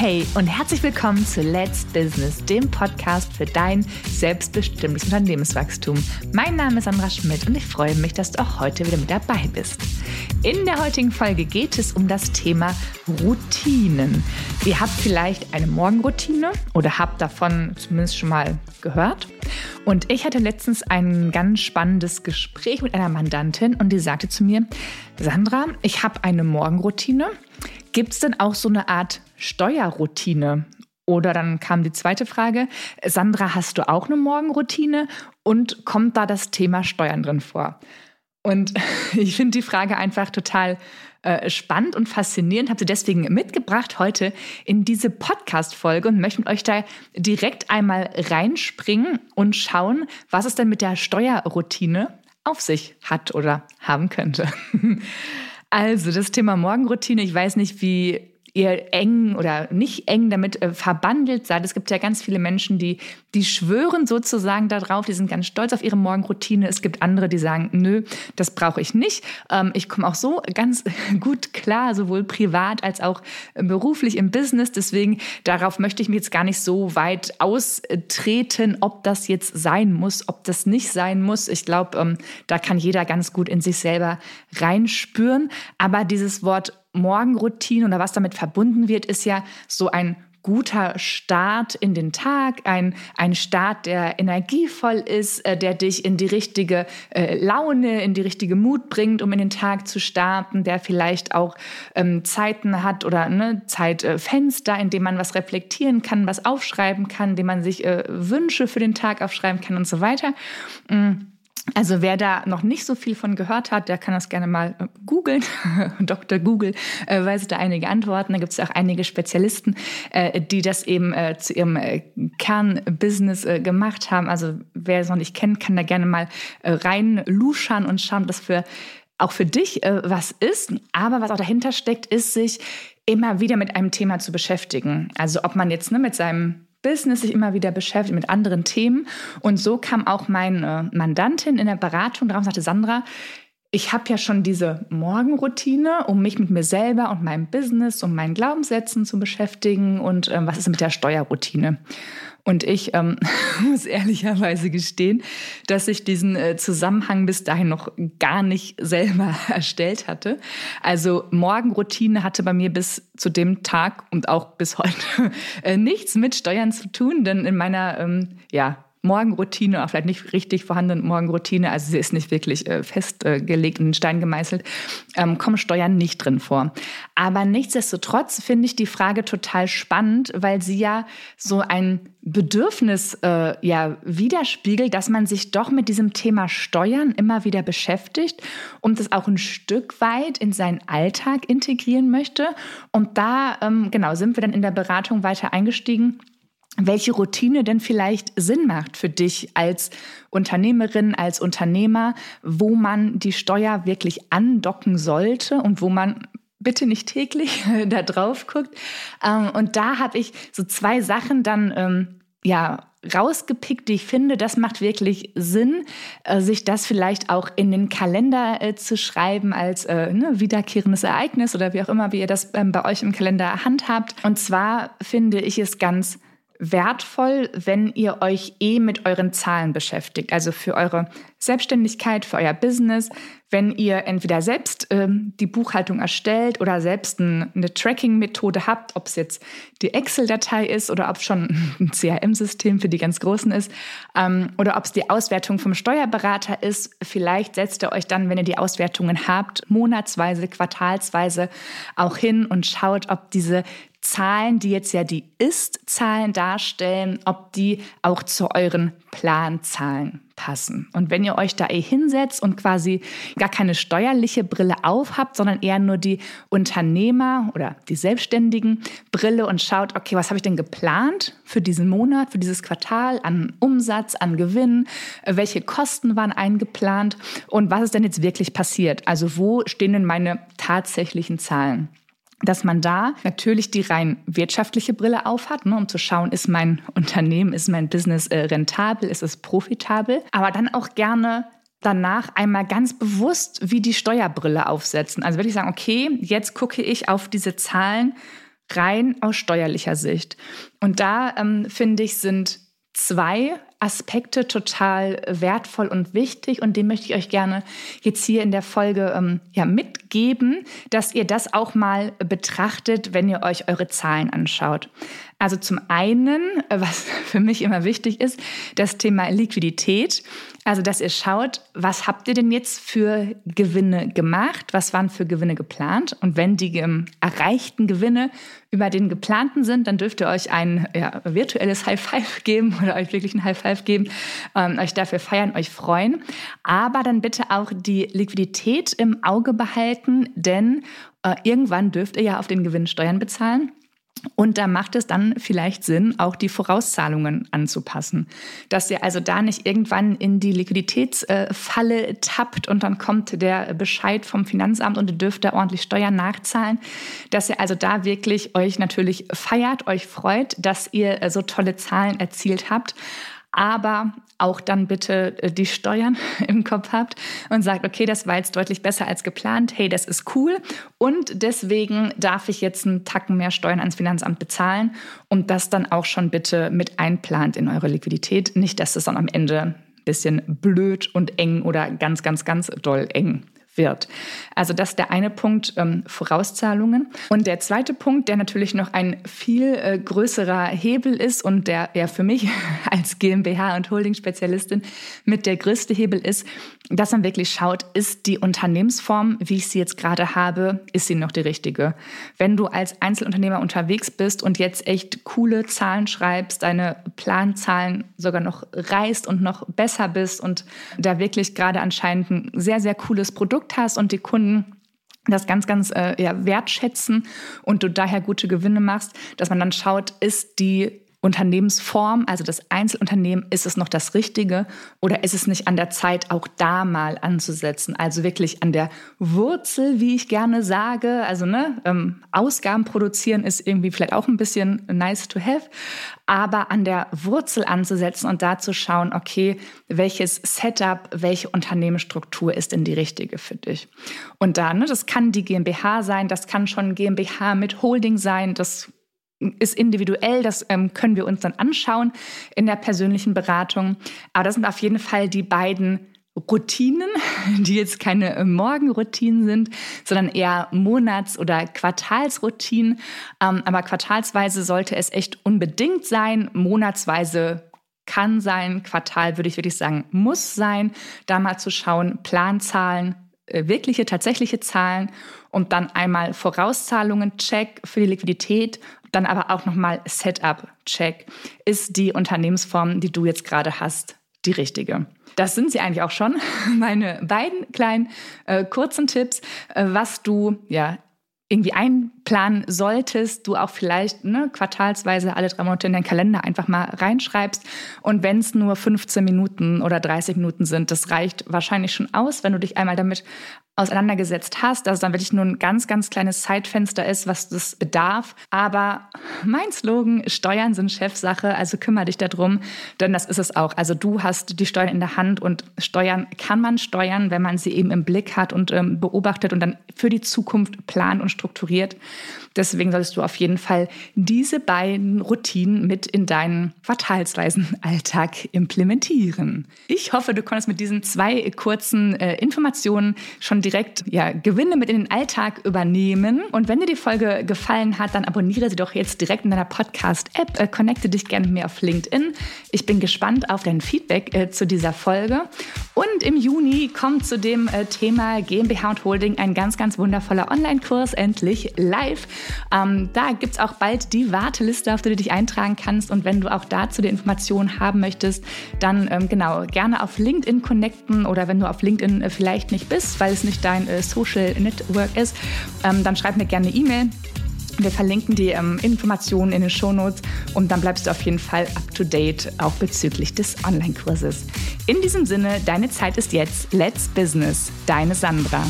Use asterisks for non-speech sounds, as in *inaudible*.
Hey und herzlich willkommen zu Let's Business, dem Podcast für dein selbstbestimmtes Unternehmenswachstum. Mein Name ist Sandra Schmidt und ich freue mich, dass du auch heute wieder mit dabei bist. In der heutigen Folge geht es um das Thema Routinen. Ihr habt vielleicht eine Morgenroutine oder habt davon zumindest schon mal gehört. Und ich hatte letztens ein ganz spannendes Gespräch mit einer Mandantin und die sagte zu mir, Sandra, ich habe eine Morgenroutine. Gibt es denn auch so eine Art Steuerroutine? Oder dann kam die zweite Frage, Sandra, hast du auch eine Morgenroutine? Und kommt da das Thema Steuern drin vor? Und *laughs* ich finde die Frage einfach total äh, spannend und faszinierend. Habe sie deswegen mitgebracht heute in diese Podcast-Folge und möchte mit euch da direkt einmal reinspringen und schauen, was es denn mit der Steuerroutine auf sich hat oder haben könnte. *laughs* Also das Thema Morgenroutine, ich weiß nicht, wie ihr eng oder nicht eng damit äh, verbandelt seid. Es gibt ja ganz viele Menschen, die, die schwören sozusagen darauf, die sind ganz stolz auf ihre Morgenroutine. Es gibt andere, die sagen, nö, das brauche ich nicht. Ähm, ich komme auch so ganz *laughs* gut klar, sowohl privat als auch beruflich im Business. Deswegen darauf möchte ich mich jetzt gar nicht so weit austreten, ob das jetzt sein muss, ob das nicht sein muss. Ich glaube, ähm, da kann jeder ganz gut in sich selber reinspüren. Aber dieses Wort Morgenroutine oder was damit verbunden wird, ist ja so ein guter Start in den Tag, ein, ein Start, der energievoll ist, äh, der dich in die richtige äh, Laune, in die richtige Mut bringt, um in den Tag zu starten, der vielleicht auch ähm, Zeiten hat oder ne, Zeitfenster, in dem man was reflektieren kann, was aufschreiben kann, in dem man sich äh, Wünsche für den Tag aufschreiben kann und so weiter. Mhm. Also wer da noch nicht so viel von gehört hat, der kann das gerne mal äh, googeln. *laughs* Dr. Google äh, weiß da einige Antworten. Da gibt es auch einige Spezialisten, äh, die das eben äh, zu ihrem äh, Kernbusiness äh, gemacht haben. Also wer es noch nicht kennt, kann da gerne mal äh, rein luschern und schauen, dass für auch für dich äh, was ist. Aber was auch dahinter steckt, ist sich immer wieder mit einem Thema zu beschäftigen. Also ob man jetzt ne, mit seinem Business sich immer wieder beschäftigt mit anderen Themen. Und so kam auch meine Mandantin in der Beratung drauf und sagte, Sandra, ich habe ja schon diese Morgenroutine, um mich mit mir selber und meinem Business und meinen Glaubenssätzen zu beschäftigen. Und ähm, was ist mit der Steuerroutine? Und ich ähm, *laughs* muss ehrlicherweise gestehen, dass ich diesen äh, Zusammenhang bis dahin noch gar nicht selber *laughs* erstellt hatte. Also Morgenroutine hatte bei mir bis zu dem Tag und auch bis heute *laughs* äh, nichts mit Steuern zu tun, denn in meiner ähm, ja, Morgenroutine, auch vielleicht nicht richtig vorhandene Morgenroutine, also sie ist nicht wirklich äh, festgelegt in den Stein gemeißelt, ähm, kommen Steuern nicht drin vor. Aber nichtsdestotrotz finde ich die Frage total spannend, weil sie ja so ein Bedürfnis äh, ja widerspiegelt, dass man sich doch mit diesem Thema Steuern immer wieder beschäftigt und das auch ein Stück weit in seinen Alltag integrieren möchte. Und da ähm, genau sind wir dann in der Beratung weiter eingestiegen welche Routine denn vielleicht Sinn macht für dich als Unternehmerin, als Unternehmer, wo man die Steuer wirklich andocken sollte und wo man bitte nicht täglich *laughs* da drauf guckt. Ähm, und da habe ich so zwei Sachen dann ähm, ja rausgepickt, die ich finde, das macht wirklich Sinn, äh, sich das vielleicht auch in den Kalender äh, zu schreiben als äh, ne, wiederkehrendes Ereignis oder wie auch immer, wie ihr das ähm, bei euch im Kalender handhabt. Und zwar finde ich es ganz wertvoll, wenn ihr euch eh mit euren Zahlen beschäftigt. Also für eure Selbstständigkeit, für euer Business, wenn ihr entweder selbst ähm, die Buchhaltung erstellt oder selbst ein, eine Tracking-Methode habt, ob es jetzt die Excel-Datei ist oder ob es schon *laughs* ein CRM-System für die ganz Großen ist ähm, oder ob es die Auswertung vom Steuerberater ist. Vielleicht setzt ihr euch dann, wenn ihr die Auswertungen habt, monatsweise, quartalsweise auch hin und schaut, ob diese Zahlen, die jetzt ja die Ist-Zahlen darstellen, ob die auch zu euren Planzahlen passen. Und wenn ihr euch da eh hinsetzt und quasi gar keine steuerliche Brille aufhabt, sondern eher nur die Unternehmer oder die Selbstständigen Brille und schaut, okay, was habe ich denn geplant für diesen Monat, für dieses Quartal an Umsatz, an Gewinn, welche Kosten waren eingeplant und was ist denn jetzt wirklich passiert? Also wo stehen denn meine tatsächlichen Zahlen? Dass man da natürlich die rein wirtschaftliche Brille aufhat, ne, um zu schauen, ist mein Unternehmen, ist mein Business äh, rentabel, ist es profitabel, aber dann auch gerne danach einmal ganz bewusst wie die Steuerbrille aufsetzen. Also würde ich sagen, okay, jetzt gucke ich auf diese Zahlen rein aus steuerlicher Sicht. Und da ähm, finde ich, sind zwei Aspekte total wertvoll und wichtig und den möchte ich euch gerne jetzt hier in der Folge ähm, ja, mitgeben, dass ihr das auch mal betrachtet, wenn ihr euch eure Zahlen anschaut. Also zum einen, was *laughs* für mich immer wichtig ist, das Thema Liquidität. Also, dass ihr schaut, was habt ihr denn jetzt für Gewinne gemacht? Was waren für Gewinne geplant? Und wenn die erreichten Gewinne über den geplanten sind, dann dürft ihr euch ein ja, virtuelles High Five geben oder euch wirklich ein High Five geben, ähm, euch dafür feiern, euch freuen. Aber dann bitte auch die Liquidität im Auge behalten, denn äh, irgendwann dürft ihr ja auf den Gewinn Steuern bezahlen. Und da macht es dann vielleicht Sinn, auch die Vorauszahlungen anzupassen. Dass ihr also da nicht irgendwann in die Liquiditätsfalle tappt und dann kommt der Bescheid vom Finanzamt und ihr dürft da ordentlich Steuern nachzahlen. Dass ihr also da wirklich euch natürlich feiert, euch freut, dass ihr so tolle Zahlen erzielt habt aber auch dann bitte äh, die Steuern *laughs* im Kopf habt und sagt, okay, das war jetzt deutlich besser als geplant, hey, das ist cool. Und deswegen darf ich jetzt einen Tacken mehr Steuern ans Finanzamt bezahlen. Und das dann auch schon bitte mit einplant in eure Liquidität, nicht, dass es dann am Ende ein bisschen blöd und eng oder ganz, ganz, ganz doll eng wird. Also das ist der eine Punkt, ähm, Vorauszahlungen. Und der zweite Punkt, der natürlich noch ein viel äh, größerer Hebel ist und der ja für mich *laughs* als GmbH und Holding-Spezialistin mit der größte Hebel ist, dass man wirklich schaut, ist die Unternehmensform, wie ich sie jetzt gerade habe, ist sie noch die richtige? Wenn du als Einzelunternehmer unterwegs bist und jetzt echt coole Zahlen schreibst, deine Planzahlen sogar noch reißt und noch besser bist und da wirklich gerade anscheinend ein sehr, sehr cooles Produkt hast und die Kunden das ganz, ganz äh, ja, wertschätzen und du daher gute Gewinne machst, dass man dann schaut, ist die Unternehmensform, also das Einzelunternehmen, ist es noch das Richtige oder ist es nicht an der Zeit, auch da mal anzusetzen? Also wirklich an der Wurzel, wie ich gerne sage. Also ne, ähm, Ausgaben produzieren ist irgendwie vielleicht auch ein bisschen nice to have, aber an der Wurzel anzusetzen und da zu schauen, okay, welches Setup, welche Unternehmensstruktur ist denn die richtige für dich? Und da, ne, das kann die GmbH sein, das kann schon GmbH mit Holding sein, das ist individuell, das ähm, können wir uns dann anschauen in der persönlichen Beratung. Aber das sind auf jeden Fall die beiden Routinen, *laughs* die jetzt keine äh, Morgenroutinen sind, sondern eher Monats- oder Quartalsroutinen. Ähm, aber quartalsweise sollte es echt unbedingt sein. Monatsweise kann sein. Quartal würde ich wirklich sagen, muss sein. Da mal zu schauen, Planzahlen, äh, wirkliche, tatsächliche Zahlen und dann einmal Vorauszahlungen, Check für die Liquidität dann aber auch nochmal Setup-Check. Ist die Unternehmensform, die du jetzt gerade hast, die richtige? Das sind sie eigentlich auch schon. *laughs* Meine beiden kleinen äh, kurzen Tipps, äh, was du ja irgendwie einplanen solltest, du auch vielleicht ne, quartalsweise alle drei Monate in deinen Kalender einfach mal reinschreibst. Und wenn es nur 15 Minuten oder 30 Minuten sind, das reicht wahrscheinlich schon aus, wenn du dich einmal damit auseinandergesetzt hast, dass es dann wirklich nur ein ganz, ganz kleines Zeitfenster ist, was das bedarf. Aber mein Slogan, Steuern sind Chefsache, also kümmere dich darum, denn das ist es auch. Also du hast die Steuern in der Hand und Steuern kann man steuern, wenn man sie eben im Blick hat und ähm, beobachtet und dann für die Zukunft plant und strukturiert. Deswegen solltest du auf jeden Fall diese beiden Routinen mit in deinen quartalsweisen Alltag implementieren. Ich hoffe, du konntest mit diesen zwei kurzen äh, Informationen schon direkt ja, Gewinne mit in den Alltag übernehmen. Und wenn dir die Folge gefallen hat, dann abonniere sie doch jetzt direkt in deiner Podcast-App. Äh, connecte dich gerne mit mir auf LinkedIn. Ich bin gespannt auf dein Feedback äh, zu dieser Folge. Und im Juni kommt zu dem äh, Thema GmbH und Holding ein ganz, ganz wundervoller Online-Kurs endlich live. Ähm, da gibt es auch bald die Warteliste, auf die du dich eintragen kannst. Und wenn du auch dazu die Informationen haben möchtest, dann ähm, genau gerne auf LinkedIn connecten oder wenn du auf LinkedIn äh, vielleicht nicht bist, weil es nicht dein äh, Social Network ist, ähm, dann schreib mir gerne eine E-Mail. Wir verlinken die ähm, Informationen in den Shownotes und dann bleibst du auf jeden Fall up to date, auch bezüglich des Online-Kurses. In diesem Sinne, deine Zeit ist jetzt. Let's Business. Deine Sandra.